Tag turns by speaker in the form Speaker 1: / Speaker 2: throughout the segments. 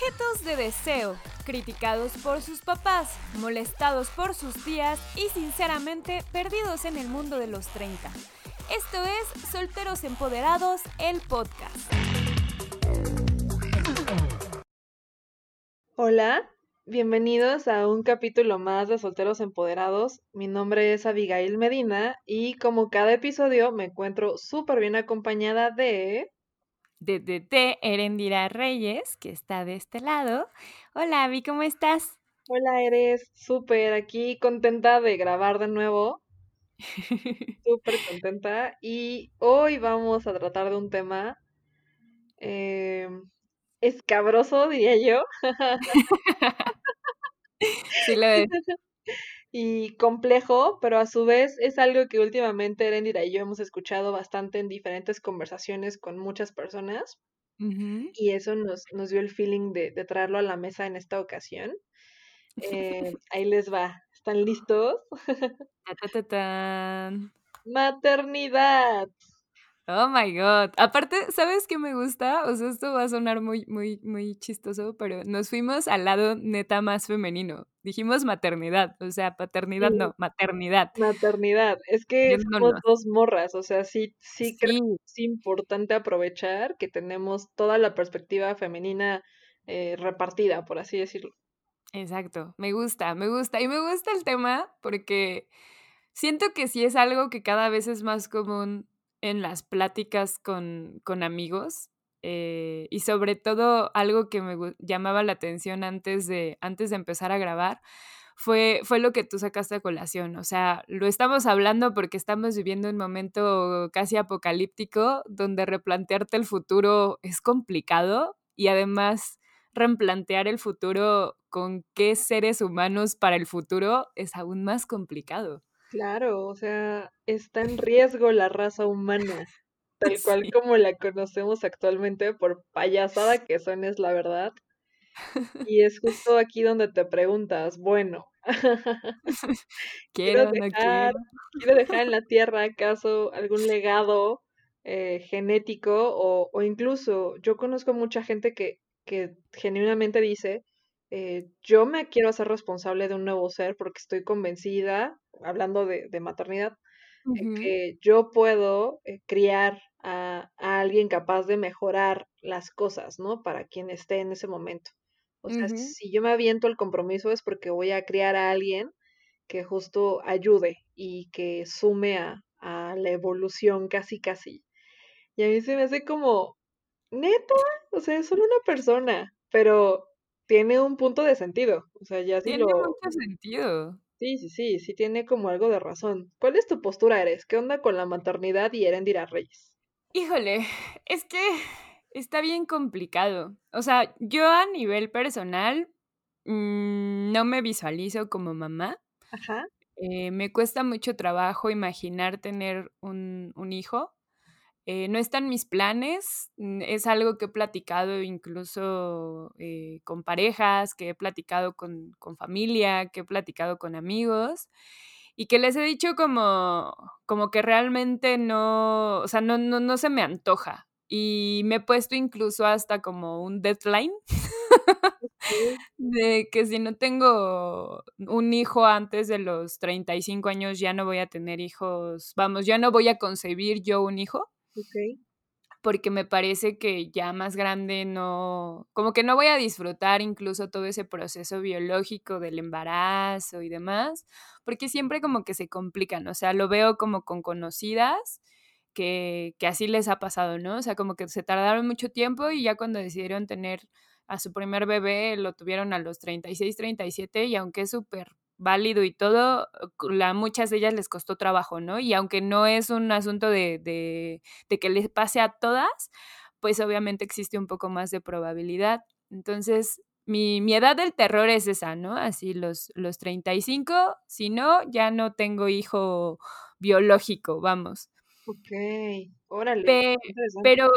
Speaker 1: Objetos de deseo, criticados por sus papás, molestados por sus tías y sinceramente perdidos en el mundo de los 30. Esto es Solteros Empoderados, el podcast.
Speaker 2: Hola, bienvenidos a un capítulo más de Solteros Empoderados. Mi nombre es Abigail Medina y como cada episodio me encuentro súper bien acompañada de
Speaker 1: de, de, Erendira Reyes, que está de este lado. Hola, Abby, ¿cómo estás?
Speaker 2: Hola, eres súper aquí contenta de grabar de nuevo. súper contenta. Y hoy vamos a tratar de un tema eh, escabroso, diría yo.
Speaker 1: sí, lo es.
Speaker 2: Y complejo, pero a su vez es algo que últimamente Erendira y yo hemos escuchado bastante en diferentes conversaciones con muchas personas. Y eso nos, nos dio el feeling de, traerlo a la mesa en esta ocasión. Eh, ahí les va. ¿Están listos? Maternidad.
Speaker 1: Oh my god. Aparte, ¿sabes qué me gusta? O sea, esto va a sonar muy, muy, muy chistoso, pero nos fuimos al lado neta más femenino. Dijimos maternidad, o sea, paternidad no, maternidad.
Speaker 2: Maternidad. Es que somos dos morras, o sea, sí, sí, creo que es importante aprovechar que tenemos toda la perspectiva femenina eh, repartida, por así decirlo.
Speaker 1: Exacto, me gusta, me gusta. Y me gusta el tema porque siento que sí es algo que cada vez es más común en las pláticas con, con amigos eh, y sobre todo algo que me llamaba la atención antes de, antes de empezar a grabar fue, fue lo que tú sacaste a colación. O sea, lo estamos hablando porque estamos viviendo un momento casi apocalíptico donde replantearte el futuro es complicado y además replantear el futuro con qué seres humanos para el futuro es aún más complicado.
Speaker 2: Claro, o sea, está en riesgo la raza humana, tal cual como la conocemos actualmente, por payasada que son, es la verdad. Y es justo aquí donde te preguntas, bueno, quiero, dejar, quiero dejar en la Tierra acaso algún legado eh, genético o, o, incluso yo conozco mucha gente que, que genuinamente dice, eh, yo me quiero hacer responsable de un nuevo ser porque estoy convencida hablando de, maternidad, que yo puedo eh, criar a, alguien capaz de mejorar las cosas, ¿no? Para quien esté en ese momento. O sea, si yo me aviento el compromiso es porque voy a criar a alguien que justo ayude y que sume a, a la evolución casi casi. Y a mí se me hace como, neta, o sea, es solo una persona, pero tiene un punto de sentido. O sea, ya
Speaker 1: sí tiene mucho sentido.
Speaker 2: Sí, sí, sí, sí tiene como algo de razón. ¿Cuál es tu postura, Eres? ¿Qué onda con la maternidad y Erendira Reyes?
Speaker 1: Híjole, es que está bien complicado. O sea, yo a nivel personal mm, no me visualizo como mamá. Ajá. Eh, me cuesta mucho trabajo imaginar tener un, un hijo. Eh, no están mis planes, mm, es algo que he platicado incluso eh, con parejas, que he platicado con, familia, que he platicado con amigos y que les he dicho como, como que realmente no, o sea, no, no, no se me antoja. Y me he puesto incluso hasta como un deadline de que si no tengo un hijo antes de los 35 años ya no voy a tener hijos, vamos, ya no voy a concebir yo un hijo. Porque me parece que ya más grande no, como que no voy a disfrutar incluso todo ese proceso biológico del embarazo y demás, porque siempre como que se complican, o sea, lo veo como con conocidas que, que así les ha pasado, ¿no? O sea, como que se tardaron mucho tiempo y ya cuando decidieron tener a su primer bebé lo tuvieron a los 36, 37 y aunque es súper válido y todo, a muchas de ellas les costó trabajo, ¿no? Y aunque no es un asunto de, de, que les pase a todas, pues obviamente existe un poco más de probabilidad. Entonces, mi, mi, edad del terror es esa, ¿no? Así los, los 35, si no, ya no tengo hijo biológico, vamos.
Speaker 2: Ok, órale.
Speaker 1: pero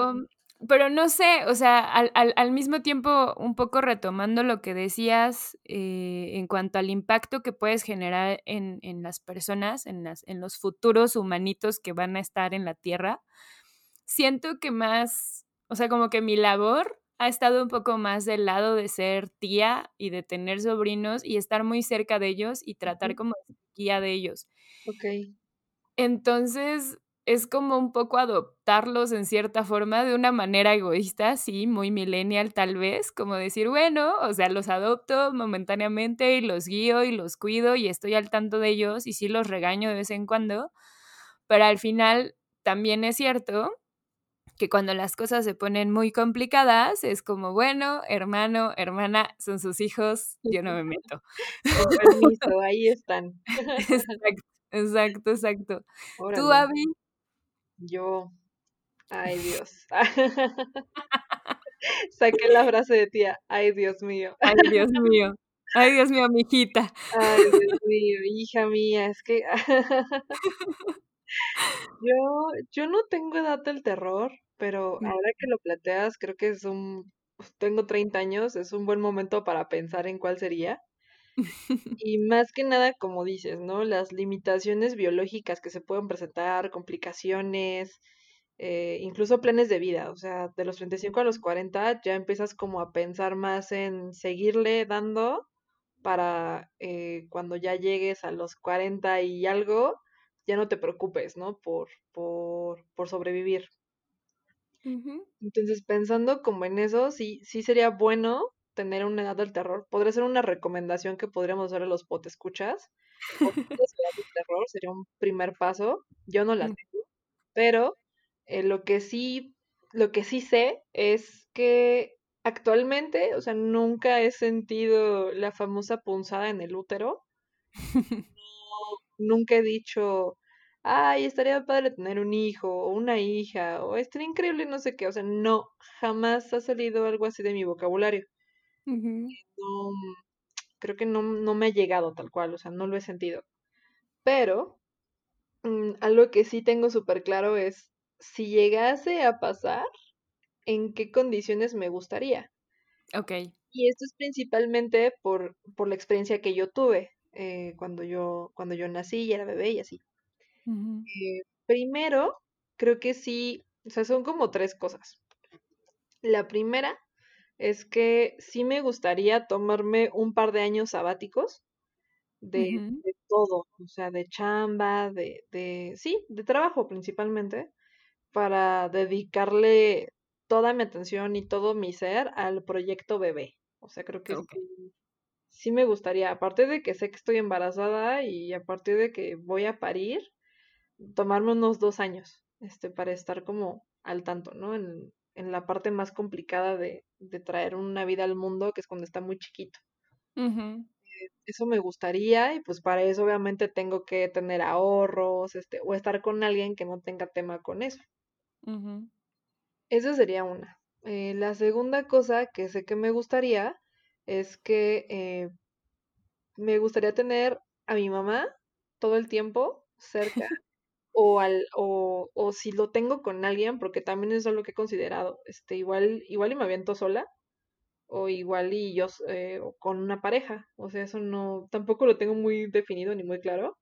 Speaker 1: pero no sé, o sea, al, al, mismo tiempo, un poco retomando lo que decías eh, en cuanto al impacto que puedes generar en, en las personas, en, las, en los futuros humanitos que van a estar en la Tierra, siento que más, o sea, como que mi labor ha estado un poco más del lado de ser tía y de tener sobrinos y estar muy cerca de ellos y tratar como guía de ellos.
Speaker 2: Okey.
Speaker 1: Entonces, es como un poco adoptarlos en cierta forma de una manera egoísta, sí, muy millennial tal vez, como decir, bueno, o sea, los adopto momentáneamente y los guío y los cuido y estoy al tanto de ellos y sí los regaño de vez en cuando, pero al final también es cierto que cuando las cosas se ponen muy complicadas es como, bueno, hermano, hermana, son sus hijos, yo no me meto.
Speaker 2: Permiso, ahí están.
Speaker 1: Exacto, exacto, exacto. ¿Tú, Abby?
Speaker 2: Yo, ay Dios. Saqué la frase de tía, ay Dios mío.
Speaker 1: Ay Dios mío. Ay Dios mío, mijita.
Speaker 2: Ay Dios mío, hija mía, es que yo, yo no tengo edad del terror, pero ahora que lo planteas, creo que es un, pues, tengo 30 años, es un buen momento para pensar en cuál sería. Y más que nada, como dices, ¿no? Las limitaciones biológicas que se pueden presentar, complicaciones, eh, incluso planes de vida. O sea, de los 35 a los 40 ya empiezas como a pensar más en seguirle dando para eh, cuando ya llegues a los 40 y algo, ya no te preocupes, ¿no? Por, por, por sobrevivir. Entonces, pensando como en eso, sí, sí sería bueno tener una edad del terror. Podría ser una recomendación que podríamos hacer a los potescuchas. del terror sería un primer paso. Yo no la tengo, pero eh, lo que sí, lo que sí sé es que actualmente, o sea, nunca he sentido la famosa punzada en el útero. nunca he dicho, ay, estaría padre tener un hijo o una hija, o estaría increíble no sé qué. O sea, no, jamás ha salido algo así de mi vocabulario. No, creo que no, no, me ha llegado tal cual, o sea, no lo he sentido. Pero mm, algo que sí tengo súper claro es, si llegase a pasar, ¿en qué condiciones me gustaría?
Speaker 1: Ok.
Speaker 2: Y esto es principalmente por, por la experiencia que yo tuve eh, cuando, yo, cuando yo nací y era bebé y así. Eh, primero, creo que sí, o sea, son como tres cosas. La primera es que sí me gustaría tomarme un par de años sabáticos de, todo, o sea, de chamba, de, de, sí, de trabajo principalmente, para dedicarle toda mi atención y todo mi ser al proyecto bebé. O sea, creo que sí, me gustaría, aparte de que sé que estoy embarazada y aparte de que voy a parir, tomarme unos dos años, este, para estar como al tanto, ¿no? En, en la parte más complicada de, de, traer una vida al mundo, que es cuando está muy chiquito. Eh, eso me gustaría y pues para eso obviamente tengo que tener ahorros, este, o estar con alguien que no tenga tema con eso. Esa sería una. Eh, la segunda cosa que sé que me gustaría es que eh, me gustaría tener a mi mamá todo el tiempo cerca o, al, o, o si lo tengo con alguien, porque también eso es lo que he considerado, este, igual, igual y me aviento sola, o igual y yo eh, con una pareja, o sea, eso no, tampoco lo tengo muy definido ni muy claro.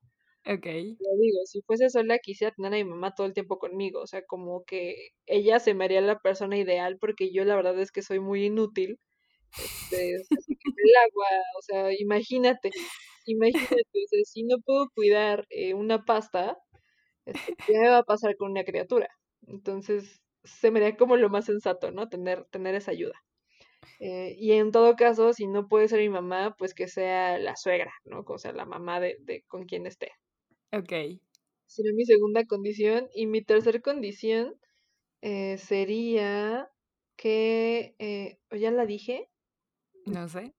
Speaker 1: Ok.
Speaker 2: Lo digo, si fuese sola quisiera tener a mi mamá todo el tiempo conmigo, o sea, como que ella se me haría la persona ideal porque yo la verdad es que soy muy inútil. Este, el agua, o sea, imagínate, imagínate, o sea, si no puedo cuidar eh, una pasta, este, ¿qué me va a pasar con una criatura? Entonces, se me haría como lo más sensato, ¿no? Tener, tener esa ayuda. Eh, y en todo caso, si no puede ser mi mamá, pues que sea la suegra, ¿no? O sea, la mamá de, de con quien esté.
Speaker 1: Ok.
Speaker 2: Sería mi segunda condición. Y mi tercera condición eh, sería que, eh, ¿ya la dije?
Speaker 1: No sé.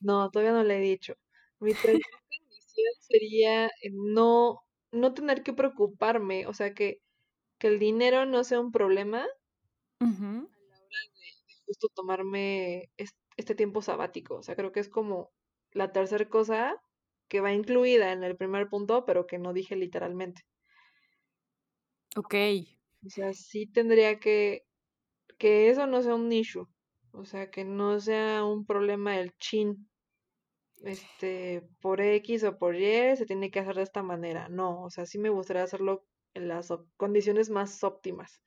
Speaker 2: No, todavía no la he dicho. Mi tercera condición sería no, no tener que preocuparme, o sea, que, que el dinero no sea un problema a la hora de, justo tomarme este tiempo sabático. O sea, creo que es como la tercera cosa que va incluida en el primer punto, pero que no dije literalmente.
Speaker 1: Ok.
Speaker 2: O sea, sí tendría que, que eso no sea un issue. O sea, que no sea un problema el chin. Este, por X o por Y se tiene que hacer de esta manera. No, o sea, sí me gustaría hacerlo en las condiciones más óptimas.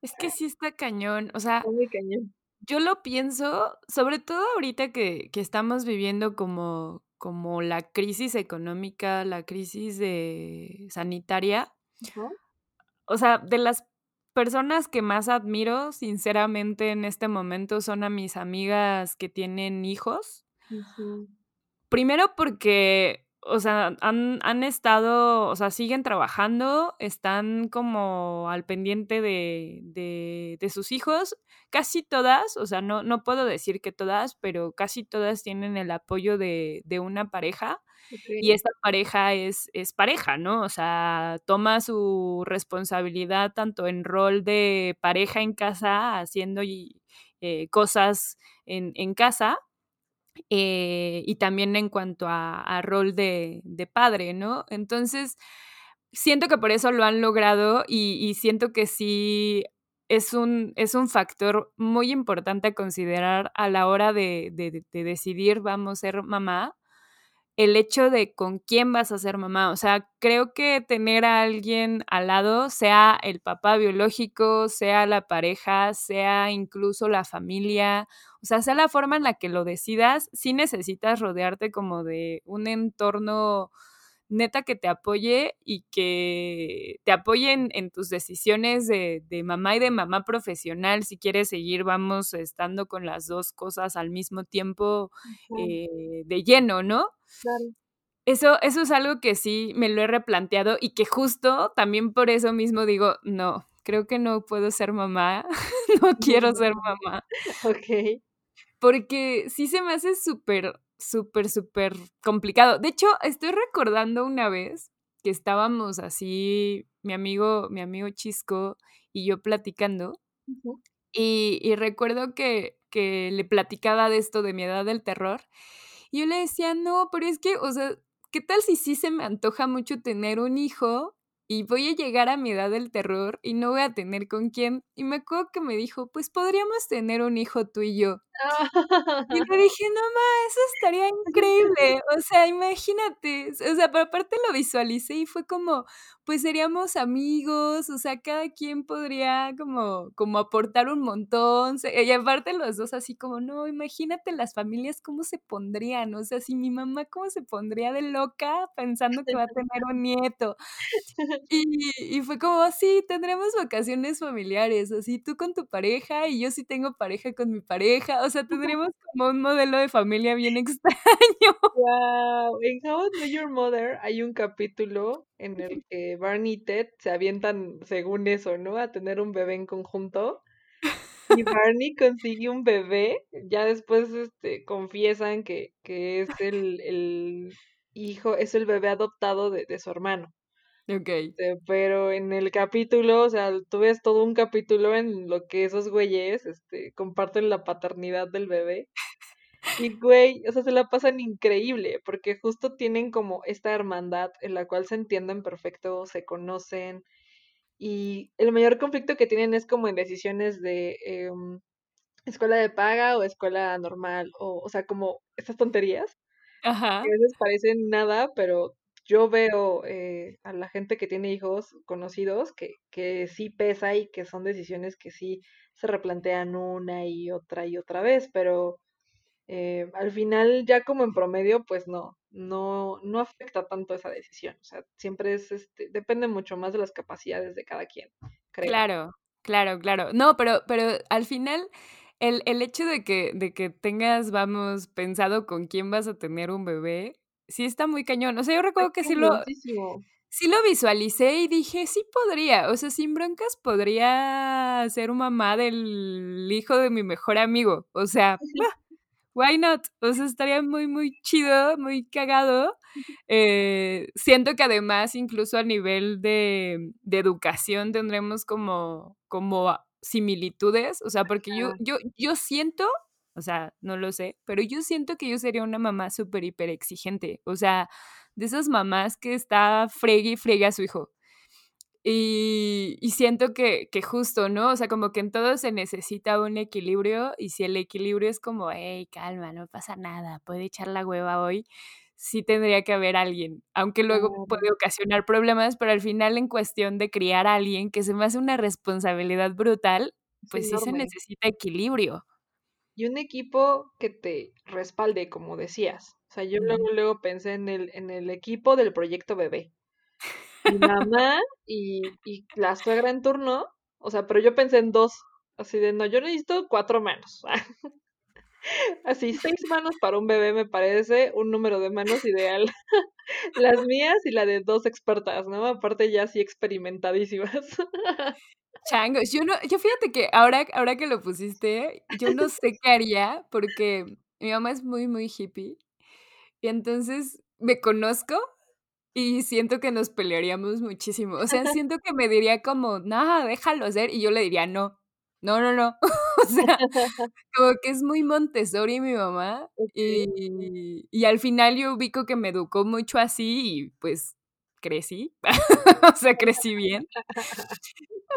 Speaker 1: Es que sí está cañón, o sea.
Speaker 2: muy cañón
Speaker 1: Yo lo pienso, sobre todo ahorita que, que estamos viviendo como, como la crisis económica, la crisis de sanitaria. O sea, de las personas que más admiro, sinceramente, en este momento son a mis amigas que tienen hijos. Primero porque o sea, han, han, estado, o sea, siguen trabajando, están como al pendiente de, de, de, sus hijos. Casi todas, o sea, no, no puedo decir que todas, pero casi todas tienen el apoyo de, de una pareja. Okay. Y esta pareja es, es pareja, ¿no? O sea, toma su responsabilidad tanto en rol de pareja en casa, haciendo y, eh, cosas en, en casa, eh, y también en cuanto a, rol de, padre, ¿no? Entonces, siento que por eso lo han logrado y, siento que sí es un, es un factor muy importante a considerar a la hora de, de decidir, vamos a ser mamá, el hecho de con quién vas a ser mamá. O sea, creo que tener a alguien al lado, sea el papá biológico, sea la pareja, sea incluso la familia, o sea, sea la forma en la que lo decidas, sí necesitas rodearte como de un entorno neta que te apoye y que te apoye en, en tus decisiones de, de, mamá y de mamá profesional. Si quieres seguir, vamos estando con las dos cosas al mismo tiempo eh, de lleno, ¿no?
Speaker 2: Claro.
Speaker 1: Eso, eso es algo que sí me lo he replanteado y que justo también por eso mismo digo, no, creo que no puedo ser mamá, no quiero ser mamá.
Speaker 2: Ok.
Speaker 1: Porque sí se me hace súper súper, súper complicado. De hecho, estoy recordando una vez que estábamos así, mi amigo, mi amigo Chisco y yo platicando. Uh -huh. y, y, recuerdo que, que le platicaba de esto de mi edad del terror. Y yo le decía, no, pero es que, o sea, ¿qué tal si sí se me antoja mucho tener un hijo? Y voy a llegar a mi edad del terror y no voy a tener con quién. Y me acuerdo que me dijo, pues podríamos tener un hijo tú y yo. Y le dije, no, ma, eso estaría increíble. O sea, imagínate. O sea, pero aparte lo visualicé y fue como, pues seríamos amigos, o sea, cada quien podría como, como aportar un montón. Y aparte los dos así como, no, imagínate las familias cómo se pondrían. O sea, si mi mamá cómo se pondría de loca pensando que va a tener un nieto. Y, y fue como, sí, tendremos vacaciones familiares, así tú con tu pareja y yo sí tengo pareja con mi pareja. O sea, tendríamos como un modelo de familia bien extraño.
Speaker 2: Wow, en How I Met Your Mother hay un capítulo en el que Barney y Ted se avientan, según eso, ¿no? A tener un bebé en conjunto. Y Barney consigue un bebé, ya después este, confiesan que, que es el, el hijo, es el bebé adoptado de, de su hermano.
Speaker 1: Ok.
Speaker 2: Este, pero en el capítulo, o sea, tú ves todo un capítulo en lo que esos güeyes este, comparten la paternidad del bebé. Y güey, o sea, se la pasan increíble, porque justo tienen como esta hermandad en la cual se entienden perfecto, se conocen. Y el mayor conflicto que tienen es como en decisiones de eh, escuela de paga o escuela normal, o, o sea, como estas tonterías.
Speaker 1: Ajá.
Speaker 2: Que a veces parecen nada, pero yo veo eh, a la gente que tiene hijos conocidos que, que sí pesa y que son decisiones que sí se replantean una y otra y otra vez, pero eh, al final ya como en promedio, pues no, no, no afecta tanto esa decisión. O sea, siempre es, este, depende mucho más de las capacidades de cada quien.
Speaker 1: Claro, claro, claro. No, pero, pero al final el, el hecho de que, de que tengas, vamos, pensado con quién vas a tener un bebé, sí está muy cañón. O sea, yo recuerdo que sí lo, sí lo visualicé y dije, sí podría. O sea, sin broncas podría ser mamá del hijo de mi mejor amigo. O sea, why not? O sea, estaría muy, muy chido, muy cagado. Eh, siento que además, incluso a nivel de, de educación, tendremos como, como similitudes. O sea, porque yo, yo, yo siento o sea, no lo sé, pero yo siento que yo sería una mamá súper, hiper exigente. O sea, de esas mamás que está fregue y fregue a su hijo. Y, y siento que, que, justo, ¿no? O sea, como que en todo se necesita un equilibrio y si el equilibrio es como, hey, calma, no pasa nada, puede echar la hueva hoy, sí tendría que haber alguien, aunque luego puede ocasionar problemas, pero al final en cuestión de criar a alguien que se me hace una responsabilidad brutal, pues sí, sí se necesita equilibrio.
Speaker 2: Y un equipo que te respalde, como decías. O sea, yo luego, luego pensé en el, en el equipo del proyecto bebé. Mi mamá y, y la suegra en turno, o sea, pero yo pensé en dos, así de, no, yo necesito cuatro manos. Así, seis manos para un bebé me parece un número de manos ideal. Las mías y la de dos expertas, ¿no? Aparte ya así experimentadísimas.
Speaker 1: Changos, yo no, yo fíjate que ahora, ahora que lo pusiste, yo no sé qué haría porque mi mamá es muy, muy hippie. Y entonces me conozco y siento que nos pelearíamos muchísimo. O sea, siento que me diría como, nada, déjalo hacer. Y yo le diría, no, no, no, no. o sea, como que es muy Montessori mi mamá. Y, y al final yo ubico que me educó mucho así y pues crecí. o sea, crecí bien.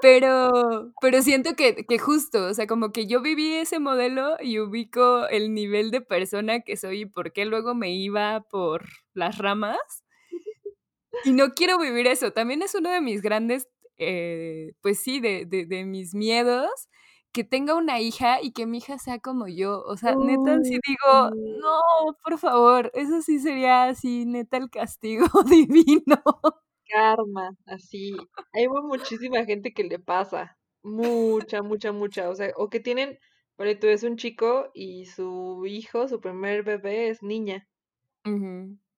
Speaker 1: Pero, pero siento que, que justo, o sea, como que yo viví ese modelo y ubico el nivel de persona que soy y por qué luego me iba por las ramas. Y no quiero vivir eso. También es uno de mis grandes, eh, pues sí, de, de, de, mis miedos, que tenga una hija y que mi hija sea como yo. O sea, neta, sí digo, no, por favor, eso sí sería así, neta, el castigo divino
Speaker 2: karma, así. Hay muchísima gente que le pasa. Mucha, mucha, mucha. O sea, o que tienen, pero tú eres un chico y su hijo, su primer bebé es niña.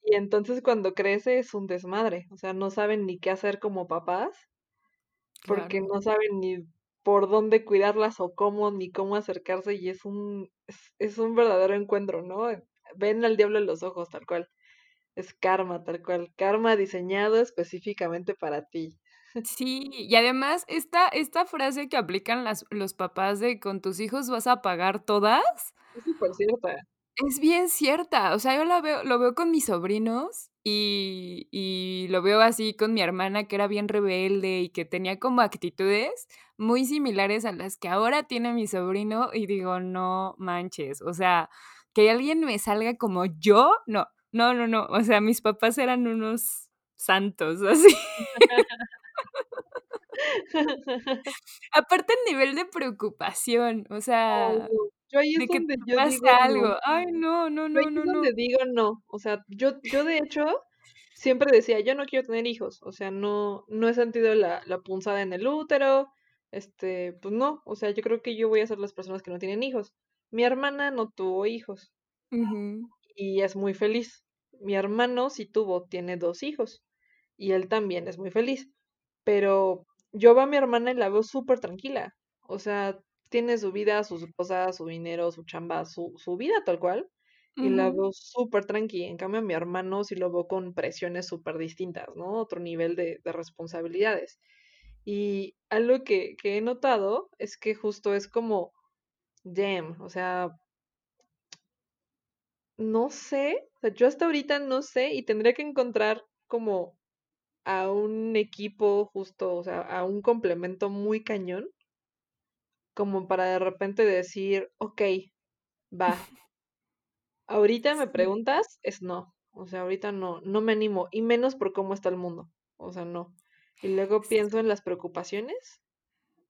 Speaker 2: Y entonces cuando crece es un desmadre. O sea, no saben ni qué hacer como papás. Porque no saben ni por dónde cuidarlas o cómo, ni cómo acercarse. Y es un, es, es un verdadero encuentro, ¿no? Ven al diablo en los ojos, tal cual. Es karma, tal cual. Karma diseñado específicamente para ti.
Speaker 1: Sí, y además esta, esta frase que aplican las, los papás de con tus hijos vas a pagar todas.
Speaker 2: Es súper cierta.
Speaker 1: Es bien cierta. O sea, yo la veo, lo veo con mis sobrinos y, y lo veo así con mi hermana que era bien rebelde y que tenía como actitudes muy similares a las que ahora tiene mi sobrino y digo, no manches. O sea, que alguien me salga como yo, no, no, no, no. O sea, mis papás eran unos santos, así. Aparte el nivel de preocupación, o sea,
Speaker 2: yo ahí es
Speaker 1: de que
Speaker 2: donde
Speaker 1: te
Speaker 2: yo
Speaker 1: pase
Speaker 2: digo
Speaker 1: algo.
Speaker 2: no.
Speaker 1: Ay, no, no,
Speaker 2: Yo
Speaker 1: no,
Speaker 2: ahí
Speaker 1: no,
Speaker 2: es
Speaker 1: no.
Speaker 2: donde digo no. O sea, yo, yo de hecho siempre decía, yo no quiero tener hijos. O sea, no, no he sentido la, la punzada en el útero. Este, pues no. O sea, yo creo que yo voy a ser las personas que no tienen hijos. Mi hermana no tuvo hijos. Y es muy feliz. Mi hermano sí tuvo, tiene dos hijos. Y él también es muy feliz. Pero yo veo a mi hermana y la veo súper tranquila. O sea, tiene su vida, sus cosas, su dinero, su chamba, su, su vida tal cual. Y la veo súper tranquila. En cambio, a mi hermano sí lo veo con presiones súper distintas, ¿no? Otro nivel de, de responsabilidades. Y algo que, que he notado es que justo es como, damn, o sea, no sé, o sea, yo hasta ahorita no sé y tendría que encontrar como a un equipo justo, o sea, a un complemento muy cañón, como para de repente decir, ok, va. Ahorita me preguntas, es no. O sea, ahorita no, no me animo, y menos por cómo está el mundo. O sea, no. Y luego pienso en las preocupaciones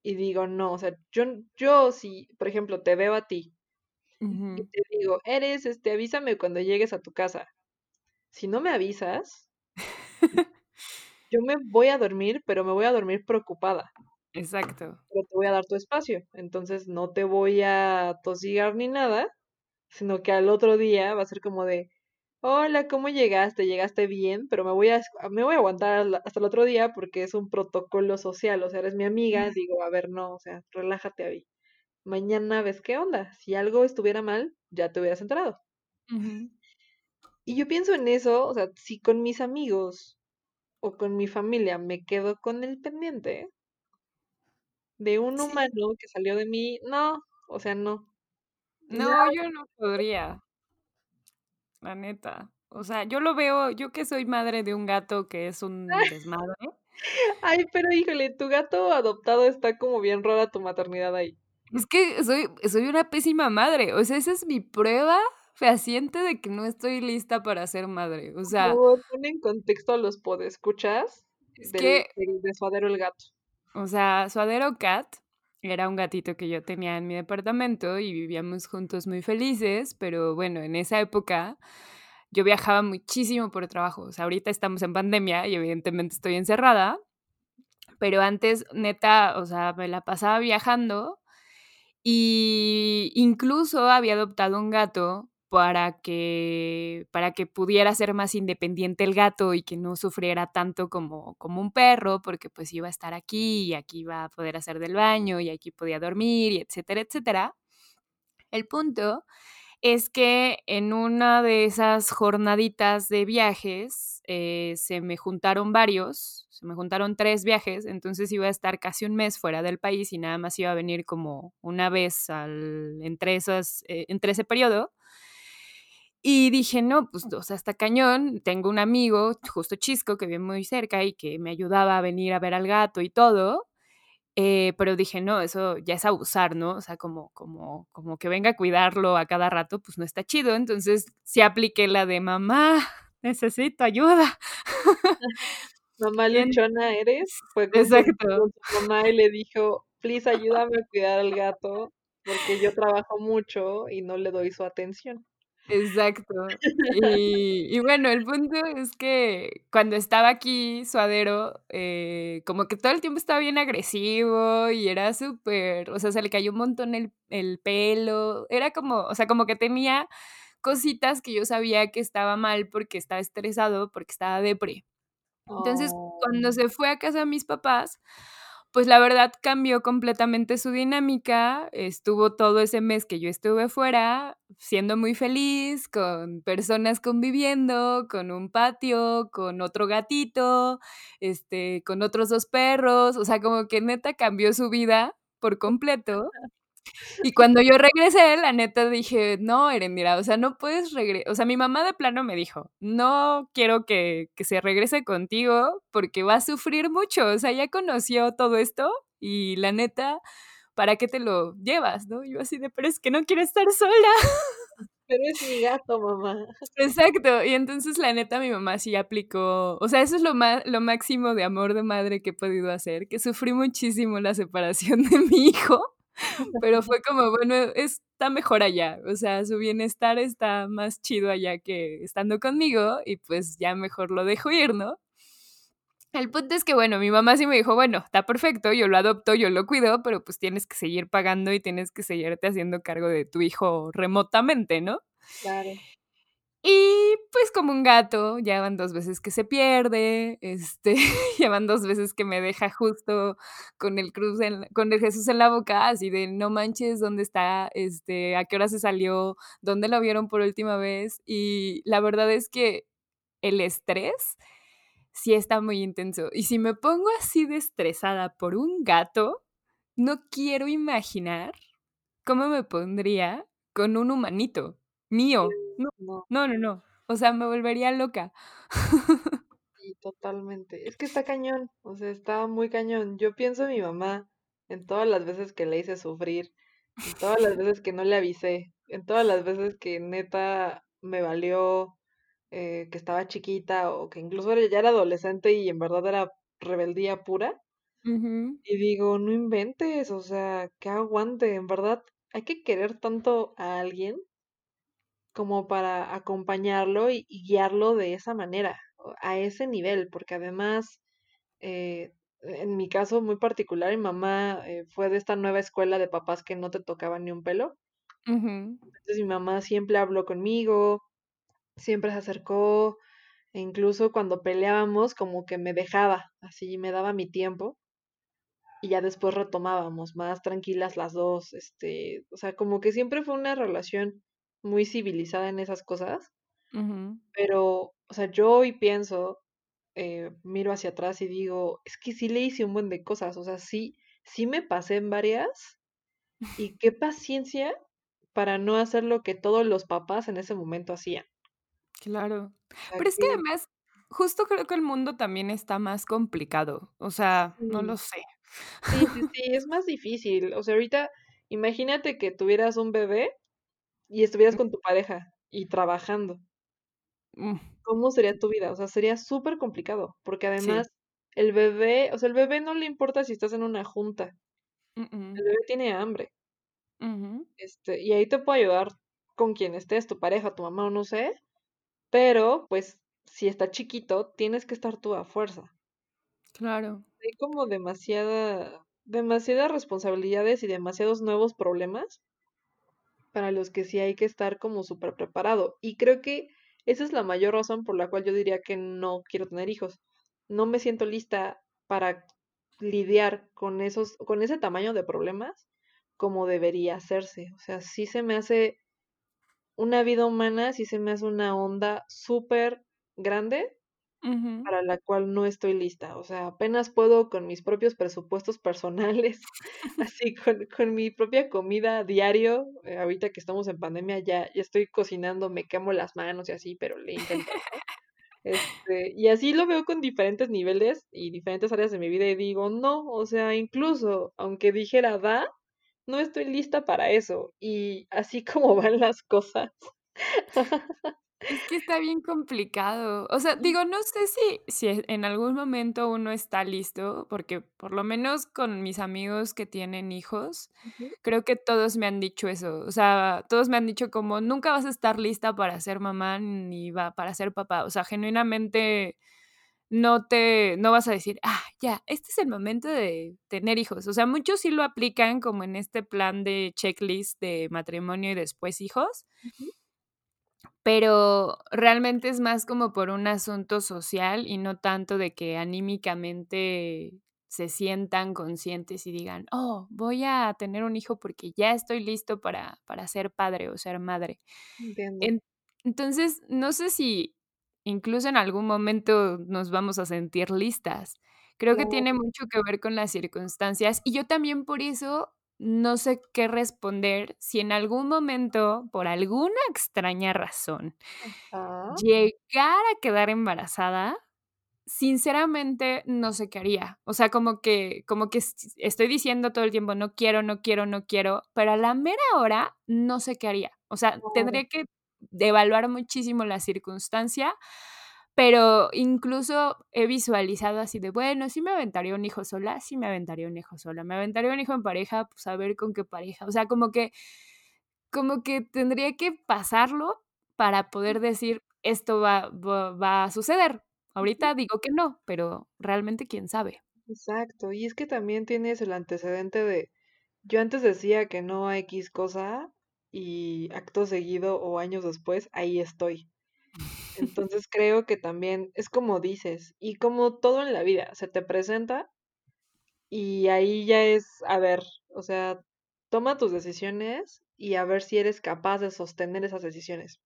Speaker 2: y digo, no, o sea, yo, yo si, por ejemplo, te veo a ti y te digo, eres, este, avísame cuando llegues a tu casa. Si no me avisas, yo me voy a dormir, pero me voy a dormir preocupada.
Speaker 1: Exacto.
Speaker 2: Pero te voy a dar tu espacio. Entonces no te voy a tosigar ni nada, sino que al otro día va a ser como de, hola, ¿cómo llegaste? ¿Llegaste bien? Pero me voy a, me voy a aguantar hasta el otro día porque es un protocolo social. O sea, eres mi amiga, digo, a ver, no, o sea, relájate ahí. Mañana ves qué onda. Si algo estuviera mal, ya te hubieras enterado. Y yo pienso en eso, o sea, si con mis amigos o con mi familia me quedo con el pendiente de un
Speaker 1: Sí.
Speaker 2: humano que salió de mí, no, o sea, no.
Speaker 1: No, yo no podría. La neta. O sea, yo lo veo, yo que soy madre de un gato que es un desmadre.
Speaker 2: Ay, pero híjole, tu gato adoptado está como bien rara tu maternidad ahí.
Speaker 1: Es que soy, soy una pésima madre. O sea, esa es mi prueba fehaciente de que no estoy lista para ser madre. O sea.
Speaker 2: Por pon en contexto a los podescuchas
Speaker 1: Es
Speaker 2: del,
Speaker 1: que.
Speaker 2: del, de Suadero el gato.
Speaker 1: O sea, Suadero Cat Era un gatito que yo tenía en mi departamento y vivíamos juntos muy felices, pero bueno, en esa época yo viajaba muchísimo por trabajo. O sea, ahorita estamos en pandemia y evidentemente estoy encerrada, pero antes, neta, o sea, me la pasaba viajando y incluso había adoptado un gato para que, para que pudiera ser más independiente el gato y que no sufriera tanto como, como un perro, porque pues iba a estar aquí y aquí iba a poder hacer del baño y aquí podía dormir y etcétera, etcétera. El punto es que en una de esas jornaditas de viajes eh, se me juntaron varios, se me juntaron tres viajes, entonces iba a estar casi un mes fuera del país y nada más iba a venir como una vez al, entre, esas, eh, entre ese periodo. Y dije, no, pues, o sea, está cañón. Tengo un amigo, justo Chisco, que vive muy cerca y que me ayudaba a venir a ver al gato y todo. Eh, pero dije, no, eso ya es abusar, ¿no? O sea, como, como, como que venga a cuidarlo a cada rato, pues no está chido. Entonces sí apliqué la de mamá, necesito ayuda.
Speaker 2: mamá luchona eres. Fue con Exacto. Su mamá y le dijo, please ayúdame a cuidar al gato porque yo trabajo mucho y no le doy su atención.
Speaker 1: Exacto. Y, bueno, el punto es que cuando estaba aquí, Suadero, eh, como que todo el tiempo estaba bien agresivo y era súper, o sea, se le cayó un montón el, el pelo, era como, o sea, como que tenía cositas que yo sabía que estaba mal porque estaba estresado, porque estaba depre. Entonces, cuando oh. se fue a casa de mis papás, pues la verdad cambió completamente su dinámica. Estuvo todo ese mes que yo estuve fuera, siendo muy feliz, con personas conviviendo, con un patio, con otro gatito, este, con otros dos perros. O sea, como que neta cambió su vida por completo. Y cuando yo regresé, la neta dije, no, Erendira, o sea, no puedes regresar. O sea, mi mamá de plano me dijo, no quiero que, que, se regrese contigo porque va a sufrir mucho. O sea, ya conoció todo esto y la neta, ¿para qué te lo llevas? ¿No? Yo así de, pero es que no quiero estar sola.
Speaker 2: Pero es mi gato, mamá.
Speaker 1: Exacto. Y entonces la neta mi mamá sí aplicó, o sea, eso es lo más, lo máximo de amor de madre que he podido hacer, que sufrí muchísimo la separación de mi hijo pero fue como, bueno, está mejor allá, o sea, su bienestar está más chido allá que estando conmigo y pues ya mejor lo dejo ir, ¿no? El punto es que, bueno, mi mamá sí me dijo, bueno, está perfecto, yo lo adopto, yo lo cuido, pero pues tienes que seguir pagando y tienes que seguirte haciendo cargo de tu hijo remotamente, ¿no? Claro. Y pues como un gato, ya van dos veces que se pierde, este, ya van dos veces que me deja justo con el cruz con el Jesús en la boca, así de no manches, ¿dónde está? Este, ¿a qué hora se salió? ¿Dónde lo vieron por última vez? Y la verdad es que el estrés sí está muy intenso. Y si me pongo así de estresada por un gato, no quiero imaginar cómo me pondría con un humanito mío. No, no, no, no. O sea, me volvería loca.
Speaker 2: Sí, totalmente. Es que está cañón, o sea, está muy cañón. Yo pienso en mi mamá, en todas las veces que le hice sufrir, en todas las veces que no le avisé, en todas las veces que neta me valió eh, que estaba chiquita o que incluso ya era adolescente y en verdad era rebeldía pura. Y digo, no inventes, o sea, que aguante, en verdad hay que querer tanto a alguien como para acompañarlo y, guiarlo de esa manera, a ese nivel, porque además, eh, en mi caso muy particular, mi mamá eh, fue de esta nueva escuela de papás que no te tocaban ni un pelo. Entonces mi mamá siempre habló conmigo, siempre se acercó, e incluso cuando peleábamos como que me dejaba, así me daba mi tiempo y ya después retomábamos más tranquilas las dos, este, o sea, como que siempre fue una relación muy civilizada en esas cosas. Pero, o sea, yo hoy pienso, eh, miro hacia atrás y digo, es que sí le hice un buen de cosas, o sea, sí, sí me pasé en varias y qué paciencia para no hacer lo que todos los papás en ese momento hacían.
Speaker 1: Claro. Pero es que además, justo creo que el mundo también está más complicado, o sea, no lo sé.
Speaker 2: Sí, sí, sí, es más difícil. O sea, ahorita imagínate que tuvieras un bebé y estuvieras con tu pareja y trabajando, mm. ¿cómo sería tu vida? O sea, sería súper complicado, porque además el bebé, o sea, el bebé no le importa si estás en una junta, El bebé tiene hambre. Este, y ahí te puedo ayudar con quien estés, tu pareja, tu mamá o no sé, pero pues si está chiquito, tienes que estar tú a fuerza.
Speaker 1: Claro.
Speaker 2: Hay como demasiada, demasiadas responsabilidades y demasiados nuevos problemas para los que sí hay que estar como súper preparado. Y creo que esa es la mayor razón por la cual yo diría que no quiero tener hijos. No me siento lista para lidiar con esos, con ese tamaño de problemas como debería hacerse. O sea, sí se me hace una vida humana, sí se me hace una onda súper grande para la cual no estoy lista. O sea, apenas puedo con mis propios presupuestos personales, así con, con, mi propia comida diario. Eh, ahorita que estamos en pandemia ya, ya estoy cocinando, me quemo las manos y así, pero le intento. Este, y así lo veo con diferentes niveles y diferentes áreas de mi vida y digo, no, o sea, incluso aunque dijera da, no estoy lista para eso. Y así como van las cosas.
Speaker 1: Es que está bien complicado. O sea, digo, no sé si, si en algún momento uno está listo, porque por lo menos con mis amigos que tienen hijos, creo que todos me han dicho eso. O sea, todos me han dicho como, nunca vas a estar lista para ser mamá ni va para ser papá. O sea, genuinamente no te, no vas a decir, ah, ya, este es el momento de tener hijos. O sea, muchos sí lo aplican como en este plan de checklist de matrimonio y después hijos pero realmente es más como por un asunto social y no tanto de que anímicamente se sientan conscientes y digan, oh, voy a tener un hijo porque ya estoy listo para, para ser padre o ser madre. entonces, no sé si incluso en algún momento nos vamos a sentir listas. Creo que tiene mucho que ver con las circunstancias y yo también por eso no sé qué responder si en algún momento, por alguna extraña razón, llegara a quedar embarazada, sinceramente no sé qué haría. O sea, como que, como que estoy diciendo todo el tiempo, no quiero, no quiero, no quiero, pero a la mera hora no sé qué haría. O sea, tendría que evaluar muchísimo la circunstancia pero incluso he visualizado así de, bueno, sí me aventaría un hijo sola, sí me aventaría un hijo sola, me aventaría un hijo en pareja, pues a ver con qué pareja. O sea, como que, como que tendría que pasarlo para poder decir, esto va, va, a suceder. Ahorita digo que no, pero realmente quién sabe.
Speaker 2: Exacto, y es que también tienes el antecedente de, yo antes decía que no a X cosa y acto seguido o años después, ahí estoy. Entonces creo que también es como dices, y como todo en la vida, se te presenta y ahí ya es, a ver, o sea, toma tus decisiones y a ver si eres capaz de sostener esas decisiones.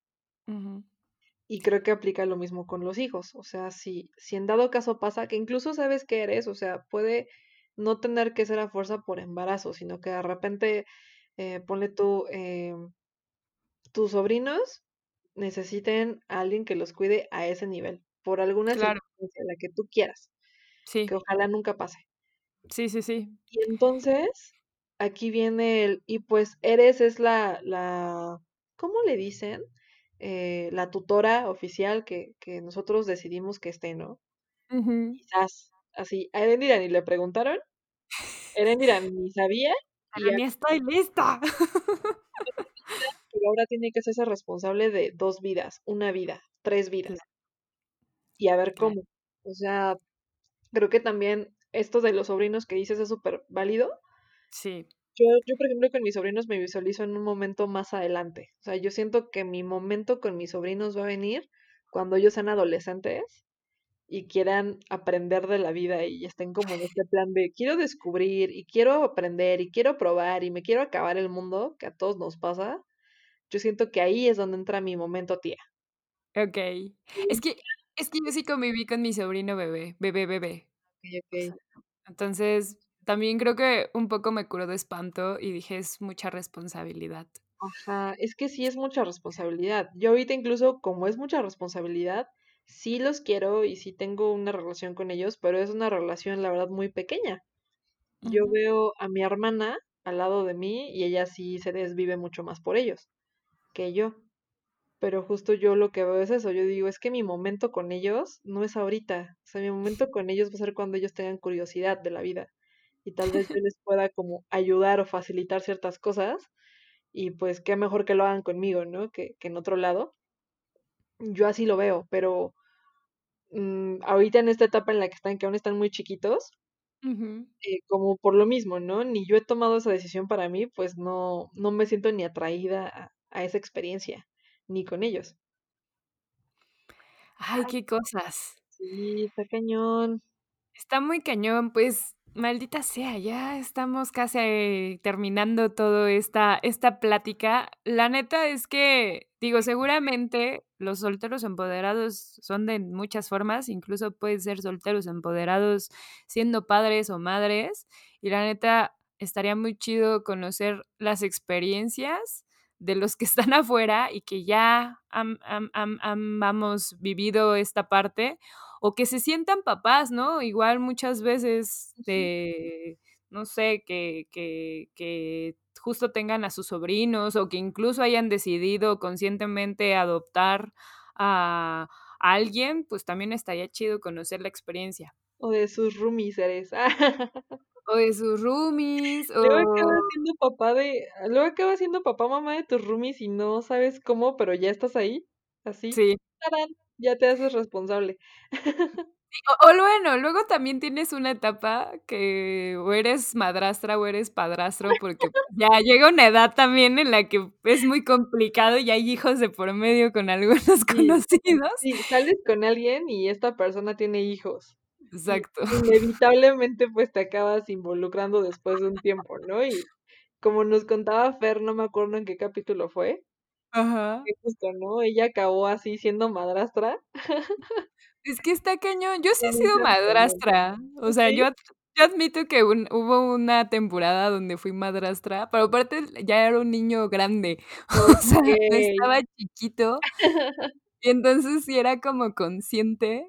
Speaker 2: Y creo que aplica lo mismo con los hijos, o sea, si, si en dado caso pasa que incluso sabes que eres, o sea, puede no tener que ser a fuerza por embarazo, sino que de repente, eh, ponle tú, eh, tus sobrinos necesiten a alguien que los cuide a ese nivel, por alguna circunstancia, la que tú quieras. Sí. Que ojalá nunca pase.
Speaker 1: Sí, sí, sí.
Speaker 2: Y entonces, aquí viene el, y pues eres es la, la, ¿cómo le dicen? Eh, la tutora oficial que, que, nosotros decidimos que esté, ¿no? Quizás, así, a Erendira ni le preguntaron, Erendira ni sabía.
Speaker 1: y ni estoy lista.
Speaker 2: pero ahora tiene que hacerse responsable de dos vidas, una vida, tres vidas. Y a ver cómo. O sea, creo que también esto de los sobrinos que dices es súper válido. Sí. Yo, yo, por ejemplo, con mis sobrinos me visualizo en un momento más adelante. O sea, yo siento que mi momento con mis sobrinos va a venir cuando ellos sean adolescentes y quieran aprender de la vida y estén como en este plan de quiero descubrir y quiero aprender y quiero probar y me quiero acabar el mundo, que a todos nos pasa yo siento que ahí es donde entra mi momento tía.
Speaker 1: Ok. Es que, es que yo sí conviví con mi sobrino bebé, bebé, bebé. Entonces, también creo que un poco me curó de espanto y dije, es mucha responsabilidad.
Speaker 2: Ajá, es que sí es mucha responsabilidad. Yo ahorita incluso, como es mucha responsabilidad, sí los quiero y sí tengo una relación con ellos, pero es una relación, la verdad, muy pequeña. Yo veo a mi hermana al lado de mí y ella sí se desvive mucho más por ellos que yo. Pero justo yo lo que veo es eso, yo digo, es que mi momento con ellos no es ahorita, o sea, mi momento con ellos va a ser cuando ellos tengan curiosidad de la vida. y tal vez yo les pueda como ayudar o facilitar ciertas cosas y pues qué mejor que lo hagan conmigo, ¿no? Que, que en otro lado. Yo así lo veo, pero mm, ahorita en esta etapa en la que están, que aún están muy chiquitos, eh, como por lo mismo, ¿no? Ni yo he tomado esa decisión para mí, pues no, no me siento ni atraída a, esa experiencia, ni con ellos.
Speaker 1: Ay, qué cosas.
Speaker 2: Sí, está cañón.
Speaker 1: Está muy cañón, pues Maldita sea, ya estamos casi terminando toda esta, esta plática. La neta es que, digo, seguramente los solteros empoderados son de muchas formas, incluso pueden ser solteros empoderados siendo padres o madres. Y la neta, estaría muy chido conocer las experiencias de los que están afuera y que ya han, hemos vivido esta parte o que se sientan papás, ¿no? Igual muchas veces de, no sé, que, que, que justo tengan a sus sobrinos o que incluso hayan decidido conscientemente adoptar a, alguien, pues también estaría chido conocer la experiencia.
Speaker 2: O de sus roomies eres.
Speaker 1: o de sus roomies.
Speaker 2: Luego acabas siendo papá de. Luego acabas siendo papá mamá de tus roomies y no sabes cómo, pero ya estás ahí. Así. Sí ya te haces responsable.
Speaker 1: O, bueno, luego también tienes una etapa que o eres madrastra o eres padrastro, porque ya llega una edad también en la que es muy complicado y hay hijos de por medio con algunos conocidos.
Speaker 2: Sí, sales con alguien y esta persona tiene hijos.
Speaker 1: Exacto.
Speaker 2: Inevitablemente pues te acabas involucrando después de un tiempo, ¿no? Y como nos contaba Fer, no me acuerdo en qué capítulo fue,
Speaker 1: Ajá.
Speaker 2: justo, ¿no? Ella acabó así siendo madrastra.
Speaker 1: Es que está cañón. Yo sí he sido madrastra. O sea, yo, yo admito que hubo una temporada donde fui madrastra, pero aparte ya era un niño grande. O sea, estaba chiquito. Y entonces sí era como consciente.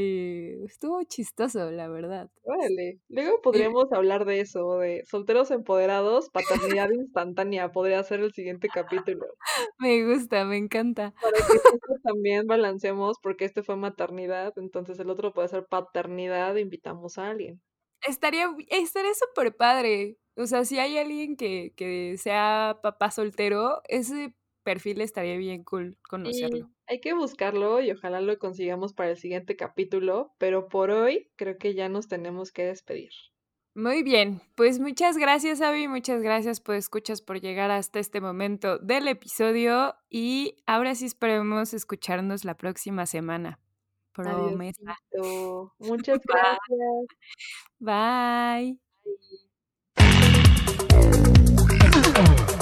Speaker 1: Eh, estuvo chistoso, la verdad.
Speaker 2: Órale. Luego podríamos hablar de eso, de solteros empoderados, paternidad instantánea. Podría ser el siguiente capítulo.
Speaker 1: Me gusta, me encanta.
Speaker 2: Para que también balanceemos, porque este fue maternidad, entonces el otro puede ser paternidad, invitamos a alguien.
Speaker 1: Estaría, estaría súper padre. O sea, si hay alguien que, que sea papá soltero, ese perfil estaría bien cool conocerlo.
Speaker 2: hay que buscarlo y ojalá lo consigamos para el siguiente capítulo, pero por hoy creo que ya nos tenemos que despedir.
Speaker 1: Muy bien, pues muchas gracias Abby, muchas gracias por escuchas por llegar hasta este momento del episodio y ahora sí esperemos escucharnos la próxima semana.
Speaker 2: Promesa. Muchas gracias.
Speaker 1: Bye.
Speaker 2: Bye.